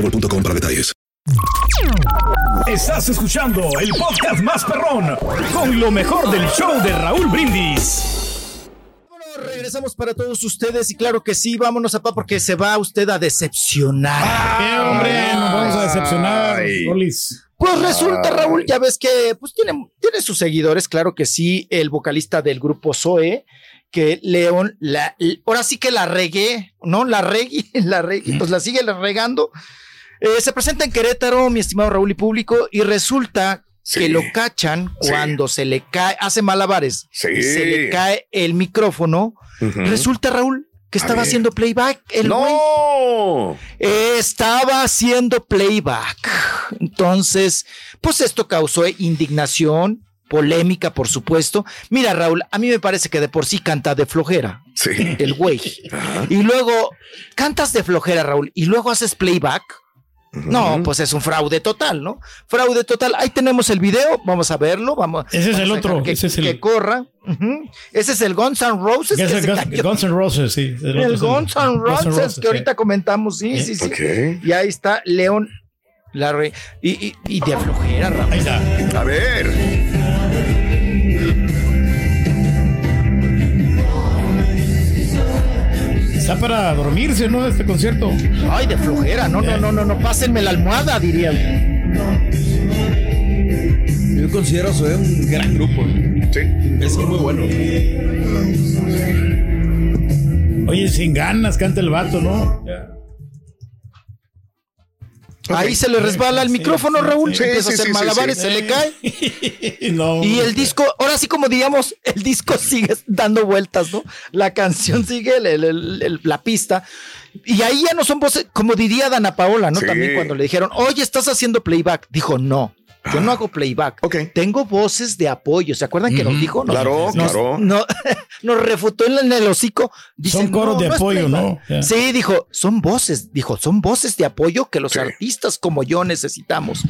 boostmobile.com para detalles. Estás escuchando el podcast más perrón con lo mejor del show de Raúl Brindis. Regresamos para todos ustedes y claro que sí, vámonos a pa porque se va usted a decepcionar. ¿Qué hombre? Nos vamos a decepcionar, Rolis. Pues resulta, Raúl, ya ves que pues tiene, tiene sus seguidores, claro que sí, el vocalista del grupo Zoe, que León, la, ahora sí que la regué, ¿no? La regué, la regué, pues la sigue regando. Eh, se presenta en Querétaro, mi estimado Raúl y público, y resulta que lo cachan cuando se le cae, hace malabares, se le cae el micrófono. Resulta, Raúl, que estaba haciendo playback. El ¡No! estaba haciendo playback. Entonces, pues esto causó indignación, polémica, por supuesto. Mira, Raúl, a mí me parece que de por sí canta de flojera. Sí. El güey. Y luego cantas de flojera, Raúl, y luego haces playback. No, pues es un fraude total, ¿no? Fraude total. Ahí tenemos el video, vamos a verlo, vamos. Ese es el otro, que, ese es el que corra. Ese es el Guns N' Roses. Es el Guns N' Roses, sí. El, el Guns N' Roses, que ahorita comentamos, sí, sí, sí. Okay. Y ahí está León la re y, y, y, de flojera, Raúl. Ahí está. A ver. Está para dormirse, ¿no? Este concierto. Ay, de flojera. No, no, no, no, no. Pásenme la almohada, dirían. Yo considero Zoe un gran grupo. Sí. Es muy bueno. Oye, sin ganas canta el vato, ¿no? Ahí se le resbala el micrófono, Raúl. Sí, empieza sí, a hacer sí, malabares, sí, se le cae. no, y el disco, ahora sí como digamos, el disco sigue dando vueltas, ¿no? La canción sigue, el, el, el, la pista. Y ahí ya no son voces, como diría Dana Paola, ¿no? Sí. También cuando le dijeron, oye, estás haciendo playback. Dijo, no. Yo no hago playback. Ok. Tengo voces de apoyo. ¿Se acuerdan que nos dijo? Nos- Claro, nos, claro. no- nos refutó en el hocico. Dice, Son coros "No, de no apoyo, playback". ¿no? Sí, dijo, son voces. Dijo, son voces de apoyo que los Sí. artistas como yo necesitamos.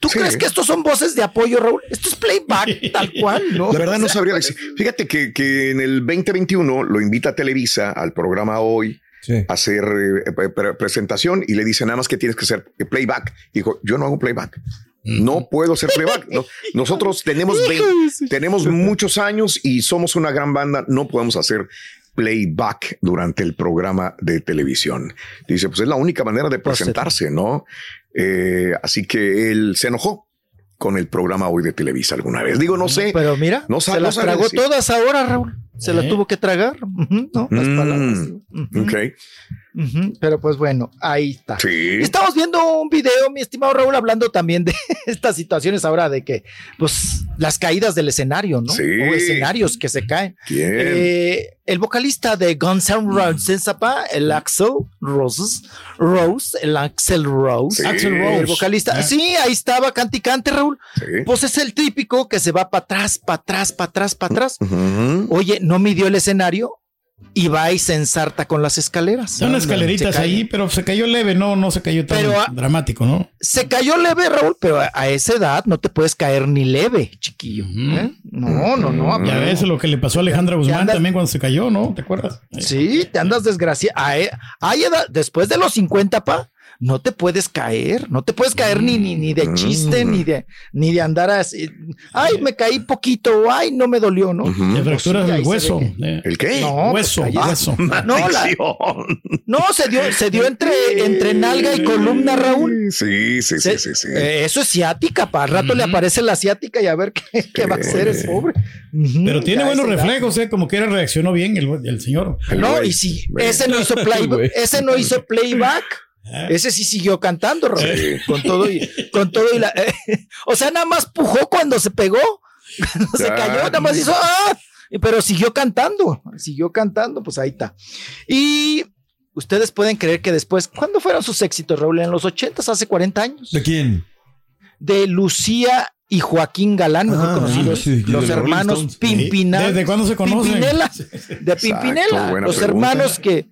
¿Tú Sí. crees que estos son voces de apoyo, Raúl? Esto es playback, tal cual, ¿no? La verdad no O sea, sabría decir. Fíjate que, que en el 2021 lo invita a Televisa al programa hoy Sí. a hacer eh, pre- pre- presentación y le dice nada más que tienes que hacer playback. Dijo, yo no hago playback. No puedo hacer playback. No, nosotros tenemos, vein- tenemos muchos años y somos una gran banda. No podemos hacer playback durante el programa de televisión. Dice, pues es la única manera de presentarse, ¿no? Eh, así que él se enojó con el programa hoy de Televisa alguna vez. Digo, no sé. Pero mira, No se las no tragó decir. todas ahora, Raúl. Se las ¿Eh? tuvo que tragar. ¿no? Las Mm, palabras. sí. Pero pues bueno, ahí está. Sí. Estamos viendo un video, mi estimado Raúl, hablando también de estas situaciones ahora de que, pues, las caídas del escenario, ¿no? Sí. O escenarios que se caen. Eh, el vocalista de Guns N' Roses, zapá, el Axel Roses, Rose, el Axel Rose. Sí. Axl El Rose. vocalista, Ah. sí, ahí estaba, cante y cante, Raúl. Sí. Pues es el típico que se va para atrás, para atrás, para atrás, para atrás. Oye, no midió el escenario y va y se ensarta con las escaleras. Son escaleritas ahí, pero se cayó leve, no, no se cayó tan Pero, ah, dramático, ¿no? Se cayó leve, Raúl, pero a, a esa edad no te puedes caer ni leve, chiquillo. ¿eh? No, no, no. Ya ves lo que le pasó a Alejandra Guzmán andas- también cuando se cayó, ¿no? ¿Te acuerdas? Sí, te andas desgraciado. Hay edad, después de los 50, pa, no te puedes caer, no te puedes caer ni, ni, ni de chiste, Mm. ni de, ni de andar así. Ay, me caí poquito, ay, no me dolió, ¿no? Te fracturas sí, ahí el se hueso. ¿El qué? No, hueso, pues, hueso. No, la- no, se dio, se dio entre, entre nalga y columna, Raúl. Sí, sí, sí, Se- sí, sí. eh, eso es ciática, para al rato le aparece la ciática y a ver qué, qué va a hacer es pobre. Pero tiene buenos reflejos, ¿eh? Como que era reaccionó bien el, el señor. El No, y Güey. ese no hizo playback, ese no hizo playback. Ese sí siguió cantando, Raúl. Sí. Con todo y con todo y la. o sea, nada más pujó cuando se pegó. Cuando se cayó, nada más hizo. ¡ah! Pero siguió cantando. Siguió cantando, pues ahí está. Y ustedes pueden creer que después, ¿cuándo fueron sus éxitos, Raúl? En los 80, hace 40 años. ¿De quién? De Lucía y Joaquín Galán, mejor Ah, conocidos, sí, los de hermanos Stones. Pimpinela. ¿Desde cuándo se conocen? Pimpinela, de Pimpinela, los pregunta. hermanos que,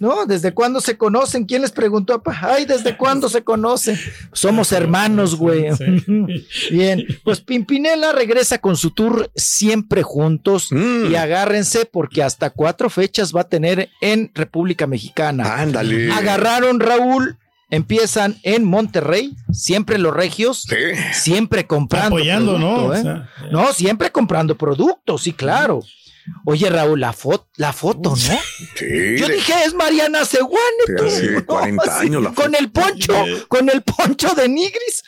¿no? ¿Desde cuándo se conocen? ¿Quién les preguntó? Ay, ¿desde cuándo se conocen? Somos hermanos, güey. Bien, pues Pimpinela regresa con su tour siempre juntos Mm. y agárrense porque hasta cuatro fechas va a tener en República Mexicana. Ándale. Agarraron Raúl, empiezan en Monterrey, siempre los regios, Sí. siempre comprando. Apoyando, ¿no? O ¿eh? No, siempre comprando productos, sí, claro. Oye, Raúl, la foto, la foto, ¿no? Sí. Yo de- dije, es Mariana Seguane, de tú. hace ¿no? 40 Así, años la Con el poncho, con el poncho de Nigris.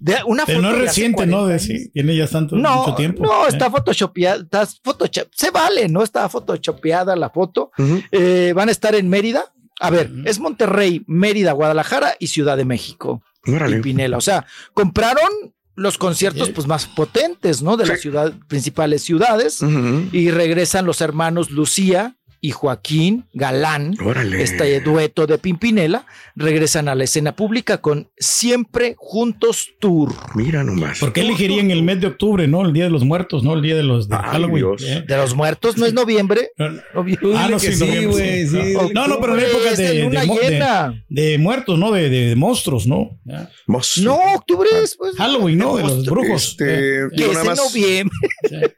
De una pero no foto es de reciente, ¿no? 40 De, sí, tiene ya tanto, No, mucho tiempo. no, ¿eh? está photoshopeada, está photoshop- se vale, ¿no? Está photoshopeada la foto. Eh, van a estar en Mérida. A ver, es Monterrey, Mérida, Guadalajara y Ciudad de México. Órale. Pimpinela. O sea, compraron los conciertos pues más potentes, ¿no? De las ciudad, principales ciudades y regresan los hermanos Lucía y Joaquín Galán. Órale. Este dueto de Pimpinela regresan a la escena pública con Siempre Juntos Tour. Mira nomás. ¿Por qué elegirían el mes de octubre, no? El día de los muertos, ¿no? El día de los de Ay, Halloween. Dios. ¿eh? De los muertos, ¿no es noviembre? No, Noviembre. Ah, no, sí, sí, noviembre, güey, sí. No, no, pero en octubre, época de, de luna de mo- de- llena. de muertos, ¿no? De, de- de monstruos, ¿no? Ya. No, octubre es pues, Halloween, ¿no? De los brujos. Este, Eh, que digo, es nada en más, noviembre.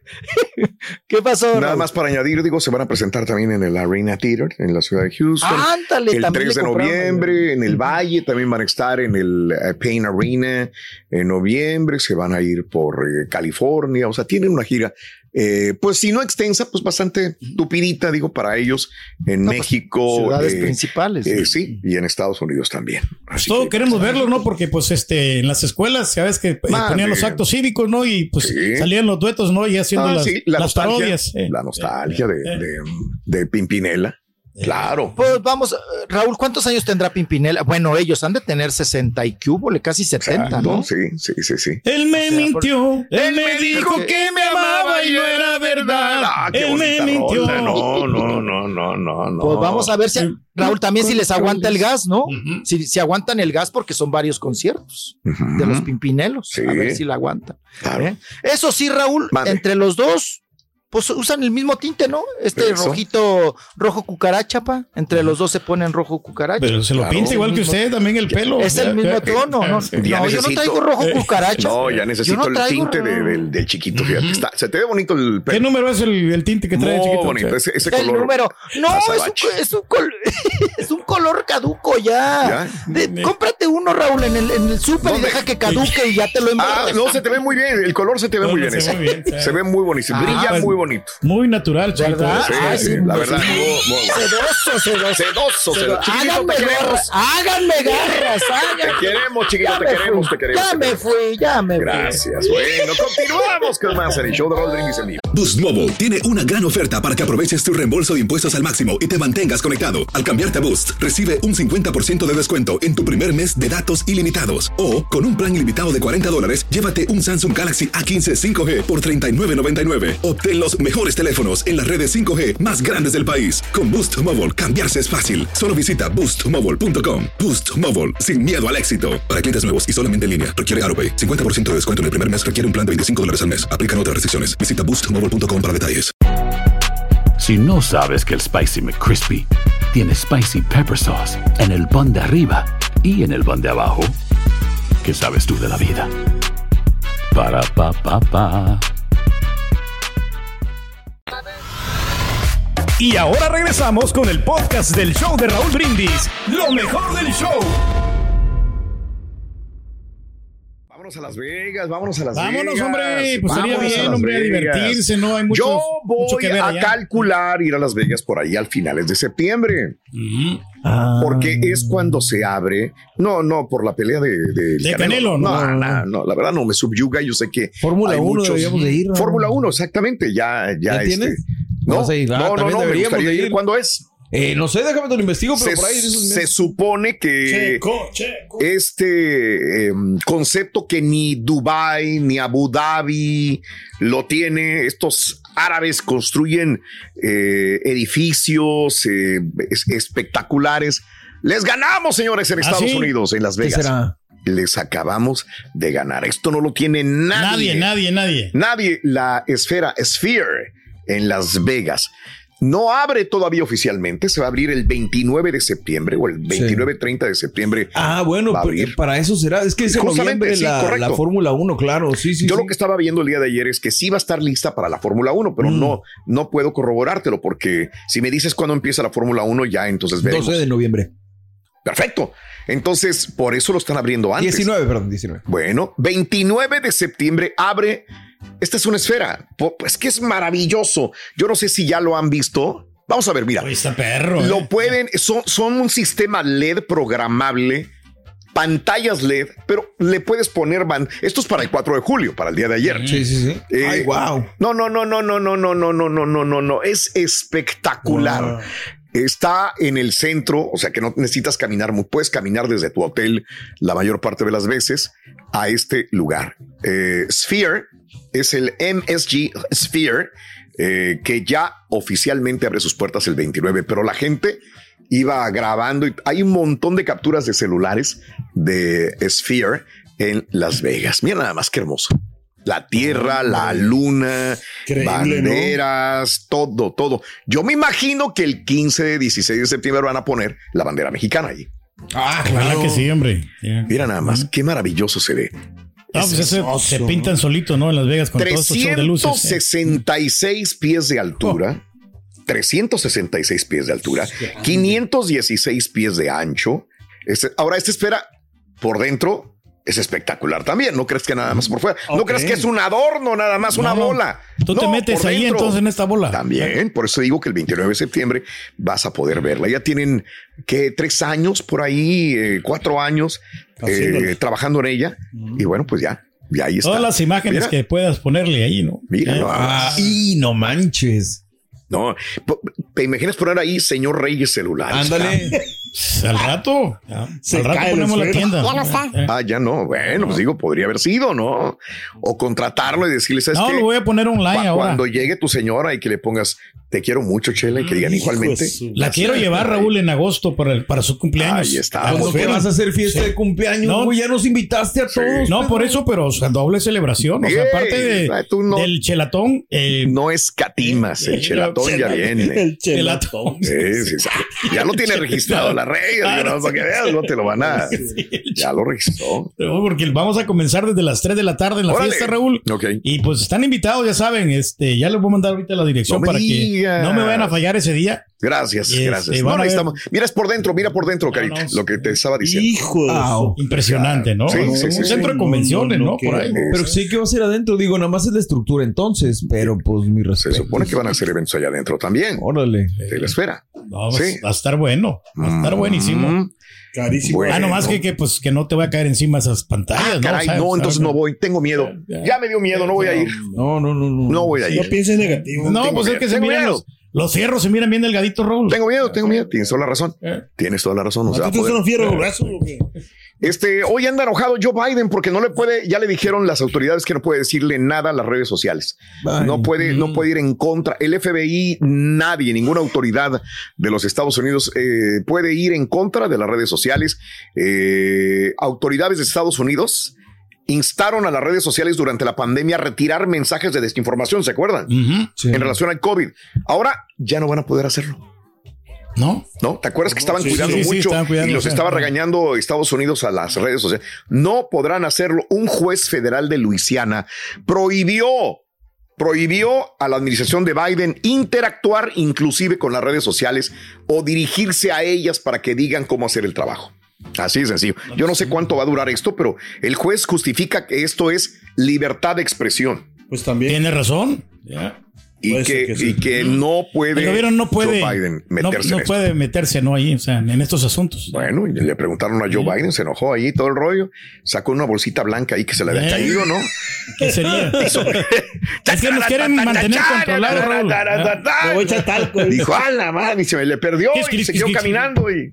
¿Qué pasó? nada más para añadir, digo, se van a presentar también en el Arena Theater en la ciudad de Houston. Ándale, el también 3 de noviembre en el Valle también van a estar en el eh, Payne Arena en noviembre, se van a ir por eh, California, o sea, tienen una gira, eh, pues si no extensa, pues bastante tupidita, digo, para ellos en No, pues, México. ciudades eh, principales. eh, sí, y en Estados Unidos también. Así Todo que- queremos verlo, ¿no? Porque pues este en las escuelas, sabes que eh, Madre. ponían los actos cívicos, ¿no? Y pues Sí. salían los duetos, ¿no? Y haciendo Ah, las, sí, la las nostalgia, parodias. eh. la nostalgia de, Eh. de, de Pimpinela. Claro. Pues vamos, Raúl, ¿cuántos años tendrá Pimpinela? Bueno, ellos han de tener 60 y cúbole, casi 70, Exacto, ¿no? Sí, sí, sí, sí. Él me O sea, mintió, él me dijo dijo que- que me amaba y no era verdad. Ah, él me mintió. rola. No, no, no, no, no, no. Pues vamos a ver si, Raúl, también si les aguanta el gas, ¿no? Si, si aguantan el gas porque son varios conciertos de los Pimpinelos. Sí. A ver si la aguantan. Claro. ¿eh? Eso sí, Raúl, entre los dos, pues usan el mismo tinte, ¿no? Este Eso. rojito, rojo cucaracha, pa. Entre los dos se ponen rojo cucaracha. Pero se lo Claro. pinta igual que mismo- usted también el pelo. es el Ya, mismo ya. tono, ¿no? Sí. No, Ya yo no traigo rojo cucaracha. No, ya necesito no el tinte de- del, del chiquito, fíjate. Está- se te ve bonito el ¿Qué pelo. número es el, el tinte que trae Muy chiquito? bonito. Ese, ese el color. número. No, es un, es, un col- es un color caduco ya. ¿Ya? De- cómprate uno, Raúl, en el, en el súper y deja que caduque y ya te lo Ah, envuelves. no, se te ve muy bien. El color se te ve No, muy bien. ve muy. Se ve muy bonito. Ah, Brilla pues, muy bonito. Muy natural, chiquito. ¿Verdad? Sí, Ay, sí, sí, la verdad. Sedoso, sedoso. Sedoso, sedoso. Chiquito, Háganme garras, háganme garras. Te queremos, chiquito, te queremos, te queremos. Ya me fui, ya me fui. Gracias. Bueno, continuamos con más en el show de Raúl Brindis en vivo. Boost Mobile tiene una gran oferta para que aproveches tu reembolso de impuestos al máximo y te mantengas conectado. Al cambiarte a Boost, recibe un 50% de descuento en tu primer mes de datos ilimitados. O, con un plan ilimitado de 40 dólares, llévate un Samsung Galaxy A15 5G por $39.99. Obtén los mejores teléfonos en las redes 5G más grandes del país. Con Boost Mobile, cambiarse es fácil. Solo visita boostmobile.com. Boost Mobile, sin miedo al éxito. Para clientes nuevos y solamente en línea, requiere AroPay. 50% de descuento en el primer mes requiere un plan de 25 dólares al mes. Aplican otras restricciones. Visita boostmobile.com para detalles. Si no sabes que el Spicy McCrispy tiene Spicy Pepper Sauce en el pan de arriba y en el pan de abajo, ¿qué sabes tú de la vida? Para, pa, pa, pa. Y ahora regresamos con el podcast del show de Raúl Brindis. Lo mejor del show. Vámonos a Las Vegas, vámonos a Las Vámonos, Vegas. hombre. Pues sería Vámonos a bien, Las hombre, a divertirse, ¿no? Hay mucho, Yo mucho voy que ver a allá. calcular ir a Las Vegas por ahí al finales de septiembre, porque es cuando se abre. No, no, por la pelea de, de, De Canelo, no, no. no, no, la verdad no me subyuga. Yo sé que Fórmula hay 1 muchos- de ir. ¿no? Fórmula 1, exactamente. Ya, ya, ¿Ya este, tienes? No, ir. Ah, no, no, no, me deberíamos gustaría de ir. ir. ¿Cuándo es? Eh, no sé, déjame te lo investigo, pero Se, por ahí se supone que Checo, checo. este em, concepto que ni Dubai ni Abu Dhabi lo tiene, estos árabes construyen eh, edificios eh, es- espectaculares. Les ganamos, señores, en ¿Ah, Estados sí? Unidos, en Las ¿Qué Vegas. será? Les acabamos de ganar. Esto no lo tiene Nadie, nadie, nadie. Nadie, la esfera Sphere en Las Vegas. No abre todavía oficialmente, se va a abrir el 29 de septiembre o el 29-30 de septiembre. Ah, bueno, para eso será. Es que es en Justamente, sí, la, la Fórmula 1, claro. Sí, sí. Yo sí. lo que estaba viendo el día de ayer es que sí va a estar lista para la Fórmula 1, pero Mm. no, no puedo corroborártelo porque si me dices cuándo empieza la Fórmula 1, ya entonces veremos. 12 de noviembre. Perfecto. Entonces, por eso lo están abriendo antes. 19, perdón, 19. Bueno, 29 de septiembre abre. Esta es una esfera. Pues que es maravilloso. Yo no sé si ya lo han visto. Vamos a ver, mira. Está perro. Lo eh. pueden, son, son un sistema LED programable, pantallas LED, pero le puedes poner ban. Esto es para el 4 de julio, para el día de ayer. Sí, sí, sí. Eh, Ay, wow. No, no, no, no, no, no, no, no, no, no, no, no, no. Es espectacular. Wow. Está en el centro, o sea que no necesitas caminar, puedes caminar desde tu hotel la mayor parte de las veces a este lugar. Eh, Sphere es el MSG Sphere eh, que ya oficialmente abre sus puertas el 29, pero la gente iba grabando y hay un montón de capturas de celulares de Sphere en Las Vegas. Mira nada más que hermoso. La tierra, la luna, Increíble, banderas, todo, todo. Yo me imagino que el 15, 16 de septiembre van a poner la bandera mexicana allí. Ah, Ojalá que sí, hombre. Mira nada más, qué maravilloso se ve. Ah, pues ese se pintan solito, ¿no? En Las Vegas con todos estos shows de luces. 366 pies de altura. 366 pies de altura, 516 pies de ancho. Este- ahora, esta esfera por dentro es espectacular también. No crees que nada más por fuera. No crees que es un adorno, nada más, una No, bola. Tú te No, metes por ahí dentro. entonces en esta bola. También, por eso digo que el 29 de septiembre vas a poder verla. Ya tienen que tres años por ahí, eh, cuatro años eh, trabajando en ella. Y bueno, pues ya, ya ahí está. Todas las imágenes Mira. que puedas ponerle ahí, ¿no? Mira, no, Ah, y no manches. No, ¿te imaginas poner ahí señor Reyes celulares? Ándale. Al rato. ya. Se Al rato ponemos la tienda. Ya no está. Eh. Ah, ya no. Bueno, pues digo, podría haber sido, ¿no? O contratarlo y decirle, ¿sabes No, qué? lo voy a poner online Cu- ahora. Cuando llegue tu señora y que le pongas, te quiero mucho, Chela, y que digan igualmente. La quiero llevar, Raúl, en agosto para, el- para su cumpleaños. Ahí está. A la ¿Cuándo que vas a hacer fiesta Sí. de cumpleaños? No. güey? ya nos invitaste a todos. No, por eso, pero o sea, doble celebración. O sea, aparte de, no- del chelatón, eh, No escatimas, el chelatón ya viene. El chelatón. Sí, sí, sí. Ya lo tiene registrado la Reyes, Ah, digo, no, para que veas, no te lo van a. Ya lo registró. No, porque vamos a comenzar desde las 3 de la tarde en la Órale. fiesta, Raúl. Ok. Y pues están invitados, ya saben, este, ya les voy a mandar ahorita la dirección No para digas. que no me vayan a fallar ese día. Gracias, Este, gracias. No necesitamos. Mira, es por dentro, mira por dentro, Carita, no, lo que te estaba diciendo. Hijo de Au. Impresionante, ¿no? Sí, Un sí, sí, centro sí. de convenciones, No, ¿no? no, Por ahí. Pero sí que va a ser adentro. Digo, nada más es la estructura entonces. Pero pues mi Se respeto. supone que van a hacer eventos allá adentro también, Órale. de la esfera. No, Sí. va a estar bueno. Va a estar buenísimo. Mm, Carísimo. Bueno. Ah, nomás que, que, pues, que no te va a caer encima esas pantallas, Ah, ¿no? caray, no, sea, entonces no voy, tengo miedo. Ya, ya. Ya me dio miedo, no voy a ir. No, no, no, no. No voy a No ir. pienses negativo. No, Tengo pues es que se miran los, los fierros, se miran bien delgaditos, Raúl. Tengo miedo, tengo miedo. Tienes toda la razón. Eh. Tienes toda la razón. No se va a ¿Tú poder. no fierro los brazos o qué? Este, hoy anda enojado Joe Biden porque no le puede, ya le dijeron las autoridades que no puede decirle nada a las redes sociales. No puede, no puede ir en contra. El FBI, nadie, ninguna autoridad de los Estados Unidos eh, puede ir en contra de las redes sociales. Eh, autoridades de Estados Unidos instaron a las redes sociales durante la pandemia a retirar mensajes de desinformación, ¿se acuerdan? Sí. En relación al COVID. Ahora ya no van a poder hacerlo. ¿No? ¿No? ¿Te acuerdas que estaban Sí, cuidando sí, sí, mucho estaban cuidando, y los estaba regañando Estados Unidos a las redes sociales? No podrán hacerlo. Un juez federal de Luisiana prohibió, prohibió a la administración de Biden interactuar inclusive con las redes sociales o dirigirse a ellas para que digan cómo hacer el trabajo. Así de sencillo. Yo no sé cuánto va a durar esto, pero el juez justifica que esto es libertad de expresión. Pues también. Tiene razón. Ya. y que, que sí. y que no puede El gobierno no puede, Joe Biden no, meterse no en esto. puede meterse no ahí, o sea, en estos asuntos. Bueno, y le preguntaron a Joe Biden, se enojó ahí todo el rollo, sacó una bolsita blanca ahí que se le había Eh. caído, ¿no? ¿Qué sería? es que nos quieren mantener controlados. Dijo, a la madre, y se me le perdió y quis. caminando y,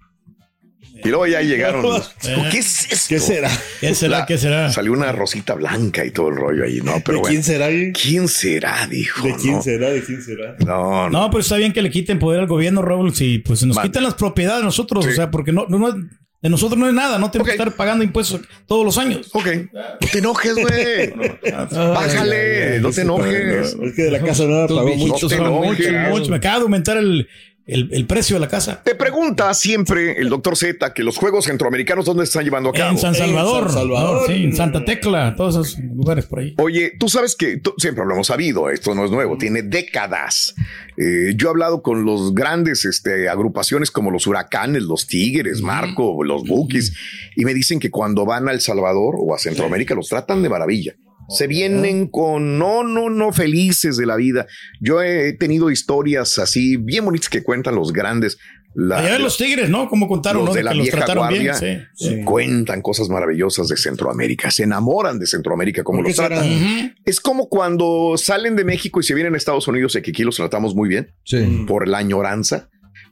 y luego ya llegaron. los-. ¿Qué es esto? ¿Qué será? ¿Qué será? La- ¿Qué será? Salió una rosita blanca y todo el rollo ahí, ¿no? Pero ¿De bueno. quién será? ¿De ¿Quién será? Dijo. quién ¿no? será? ¿De quién será? No, no. No, pero está bien que le quiten poder al gobierno, Raúl, si pues nos Mande. quitan las propiedades nosotros, Sí. o sea, porque no, no, no- de nosotros no es nada, no tenemos que estar pagando impuestos todos los años. Ok. No te enojes, güey. Bájale, no te enojes. Es que de la casa nueva pagó mucho. No te Son mucho, enojes. mucho. Me acaba de aumentar el, el, el precio de la casa. Te pregunta siempre el doctor Z que los Juegos Centroamericanos, ¿dónde se están llevando a cabo? En San Salvador, San Salvador. sí, en Santa Tecla, todos esos lugares por ahí. Oye, tú sabes que tú- siempre lo hemos sabido, esto no es nuevo, tiene décadas. Eh, yo he hablado con los grandes este, agrupaciones como los Huracanes, los Tigres, Marco, los Bukis, y me dicen que cuando van a El Salvador o a Centroamérica los tratan de maravilla. Se vienen con no, no, no felices de la vida. Yo he tenido historias así bien bonitas que cuentan los grandes. La- Allá de los Tigres, ¿no? Como contaron, los ¿no? de De la que los vieja trataron guardia bien. Sí, sí. cuentan cosas maravillosas de Centroamérica, se enamoran de Centroamérica como ¿Por qué los tratan. Es como cuando salen de México y se vienen a Estados Unidos y que aquí los tratamos muy bien Sí. por la añoranza.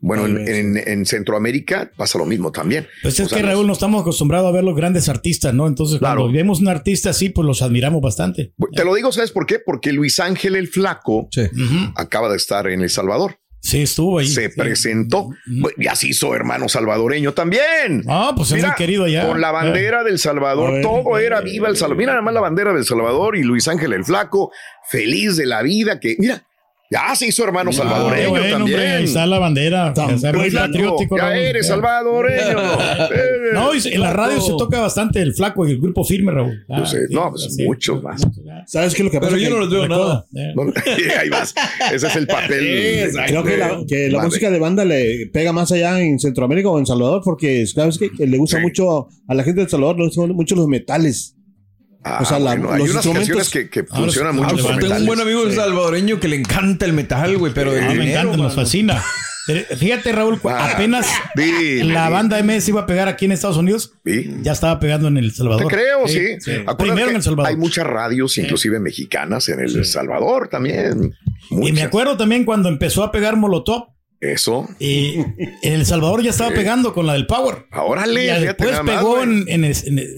Bueno, en, vez, en- en Centroamérica pasa lo mismo también. Pues es O sea, que Raúl no estamos acostumbrados a ver los grandes artistas, ¿no? Entonces, Claro. cuando vemos un artista así, pues los admiramos bastante. Te lo digo, ¿sabes por qué? Porque Luis Ángel el Flaco Sí. Acaba de estar en El Salvador. Sí, estuvo ahí. Se Sí. presentó. Ya se hizo hermano salvadoreño también. Ah, pues es Mira, muy querido allá. Con la bandera del Salvador, ver. todo era viva el Salvador. Mira nada más la bandera del Salvador y Luis Ángel el Flaco, feliz de la vida que, mira, ya se hizo hermano Ah, salvadoreño bueno, también. hombre, ahí está la bandera. Sea, muy patriótico. ya eres salvadoreño. No, y en la radio se toca bastante el flaco y el grupo firme, Raúl. Ah, Yo sé, no, pues muchos más. ¿Sabes qué es lo que pasa? Pero yo no los veo nada. Eh. No, ahí vas. Ese es el papel. Creo que la, que la música de banda le pega más allá en Centroamérica o en Salvador porque sabes que le gusta Sí. mucho a la gente de Salvador, le gustan mucho los metales. Ah, O sea, la- bueno, hay los unas instrumentos- canciones que, que Ahora funcionan sí, mucho ah, con tengo Tengo un buen amigo salvadoreño que le encanta el metal, güey, pero de Ah, me encanta, nos fascina. Fíjate, Raúl, Ah, apenas dile, la dile. banda MS iba a pegar aquí en Estados Unidos, Sí. ya estaba pegando en El Salvador. Te creo, sí. Primero en El Salvador. Hay muchas radios, inclusive mexicanas, en El Salvador también. Y me acuerdo también cuando empezó a pegar Molotov. Eso. Y en El Salvador ya estaba pegando con la del Power. Órale, y después más, pegó en,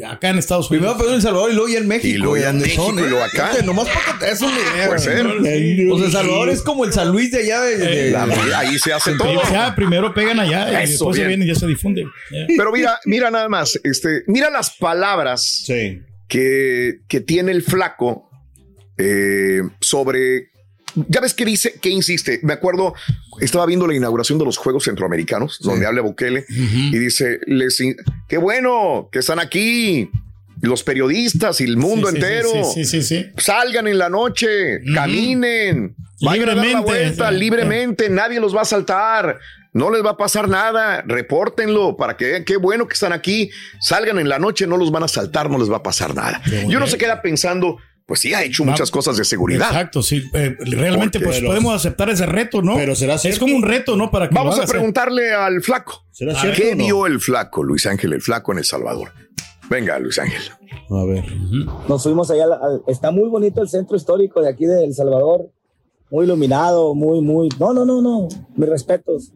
acá en Estados Unidos. Primero pegó en El Salvador y luego ya en México. Y luego ya en México son, y ¿eh? luego acá. Fíjate, nomás para que te des una idea. Puede ser. O sea, El Salvador es como el San Luis de allá. de- de- La- ahí se hace todo. O sea, primero pegan allá y Eso, después se bien. vienen y ya se difunde. Ya. Pero mira, mira nada más, este, mira las palabras Sí. que, que tiene el flaco eh, sobre. Ya ves que dice, que insiste. Me acuerdo, estaba viendo la inauguración de los Juegos Centroamericanos, donde habla Bukele y dice: les, Qué bueno que están aquí los periodistas y el mundo Sí, entero. Sí, sí, sí, sí. Salgan en la noche, caminen, vayan a dar la Libremente, vuelta libremente, nadie los va a saltar, no les va a pasar nada, repórtenlo para que vean qué bueno que están aquí, salgan en la noche, no los van a saltar, no les va a pasar nada. Y uno se queda pensando, pues sí, ha hecho muchas cosas de seguridad. Exacto, sí. Eh, realmente, Porque pues podemos aceptar ese reto, ¿no? Pero será Es cierto. como un reto, ¿no? Para que Vamos a preguntarle al flaco. ¿Será ¿Qué cierto o no? vio el flaco, Luis Ángel, el flaco en El Salvador? Venga, Luis Ángel. A ver. Nos fuimos allá, al- al- está muy bonito el centro histórico de aquí de El Salvador, muy iluminado, muy, muy, no, no, no, no, mis respetos.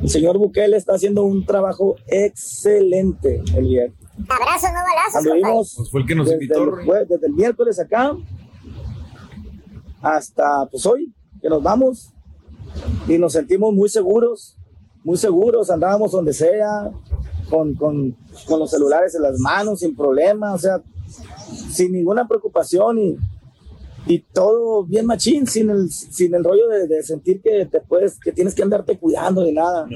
El señor Bukele está haciendo un trabajo excelente el viernes. Abrazo, no balazos, Anduvimos Pues fue el que nos desde, invitó. el, desde el miércoles acá hasta pues hoy que nos vamos y nos sentimos muy seguros, muy seguros, andábamos donde sea, con, con, con los celulares en las manos, sin problema, o sea, sin ninguna preocupación y, y todo bien machín, sin el, sin el rollo de, de sentir que te puedes, que tienes que andarte cuidando ni nada.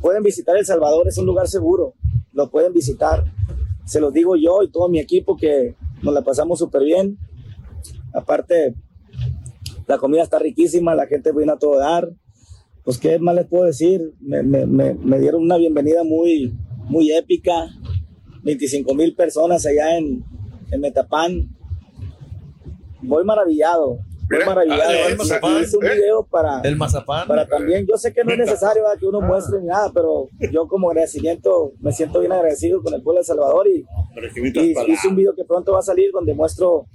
Pueden visitar El Salvador, es un lugar seguro, lo pueden visitar. Se los digo yo y todo mi equipo que nos la pasamos súper bien. Aparte, la comida está riquísima, la gente viene a todo dar. Pues, ¿qué más les puedo decir? Me, me- me- me dieron una bienvenida muy, muy épica. 25 mil personas allá en, en Metapán. Voy maravillado. Fue Mira, maravillado. ah, Y el mazapán, hice un ¿eh? video para, El mazapán. para también, yo sé que no es necesario ¿verdad? que uno muestre ni nada, pero yo como agradecimiento me siento bien agradecido con el pueblo de El Salvador y, y hice un video que pronto va a salir donde muestro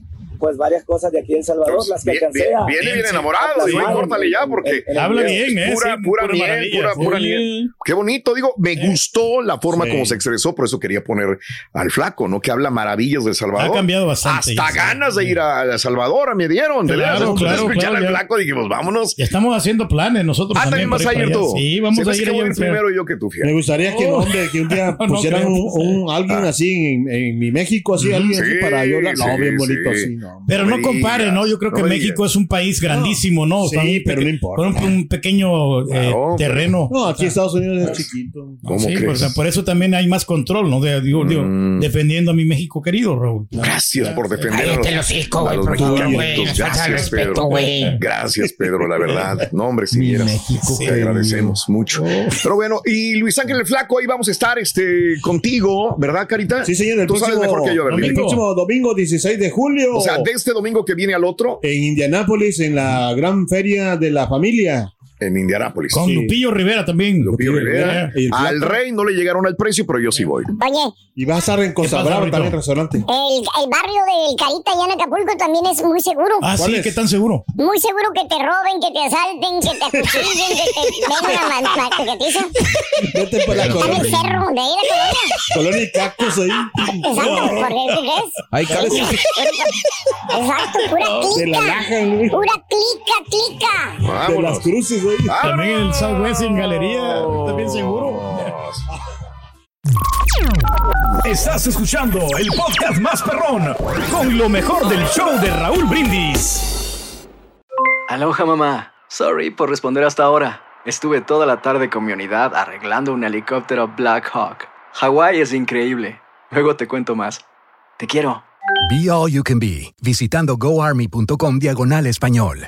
pues varias cosas de aquí en Salvador, las que Bien- alcancé bien- viene bien enamorado, digo, plasmar córtale ya, porque el Habla bien, ¿eh? Pura, Sí, pura pura miel, pura, sí. pura miel. Qué bonito, digo, me gustó la forma como se expresó, por eso quería poner al flaco, ¿no? Que habla maravillas de Salvador. Ha cambiado bastante, Hasta ganas de ir a El Salvador, me dieron, de Claro, claro, escuchar claro, al ya. flaco, dijimos, vámonos. Ya estamos haciendo planes nosotros. Ah, también vas a ir tú. Sí, vamos a ir primero yo que tú, fíjate. Me gustaría que, Oh. hombre, que un día pusieran un, alguien así en, mi México, así, alguien así Sí, para yo. la- No, sí, bien bonito sí. así, no. Pero no compare, ¿no? Yo creo no que México es un país grandísimo, ¿no? Sí, un pero no importa. Con un, un pequeño eh, Claro, terreno. No, aquí Estados Unidos es chiquito. ¿Cómo Sí, crees? o sea, por eso también hay más control, ¿no? De- digo, digo, Mm. defendiendo a mi México querido, Raúl. Gracias por defender a los, los a güey, los por favor, el Gracias, respeto, Pedro. Gracias, Pedro, la verdad. No, hombre, si vieras. México, Te agradecemos mucho. Pero bueno, y Luis Ángel el Flaco, ahí vamos a estar este, contigo, ¿verdad, Carita? Sí, señor, el Tú sabes próximo, mejor que yo, el Berlín. próximo domingo 16 de julio. O sea, de este domingo que viene al otro, en Indianápolis, en la gran feria de la familia. En Indianápolis. Con Sí. Lupillo Rivera también. Lupillo Rivera. Y el Al rey no le llegaron al precio, pero yo sí voy. Oye, Y va a estar en Costa pasa, Brava Rito? también, restaurante. el, el barrio del Carita allá en Acapulco también es muy seguro. Ah, ¿Cuál sí, es? ¿qué tan seguro? Muy seguro que te roben, que te asalten, que te acuchillen, que te den una man- ma- toquetiza. Vete por la Está en el colonia. cerro, de ahí la colonia. Colonia y cactus ahí. Exacto, porque ¿qué crees? Ay, cállate. Exacto, pura De la clica. laja. Pura clica, clica. De las cruces También el Southwest en Galería, también seguro. Estás escuchando el podcast más perrón con lo mejor del show de Raúl Brindis. Aloha mamá. Sorry por responder hasta ahora. Estuve toda la tarde con mi unidad arreglando un helicóptero Black Hawk. Hawái es increíble. Luego te cuento más. Te quiero. Be All You Can Be, visitando goarmy.com diagonal español.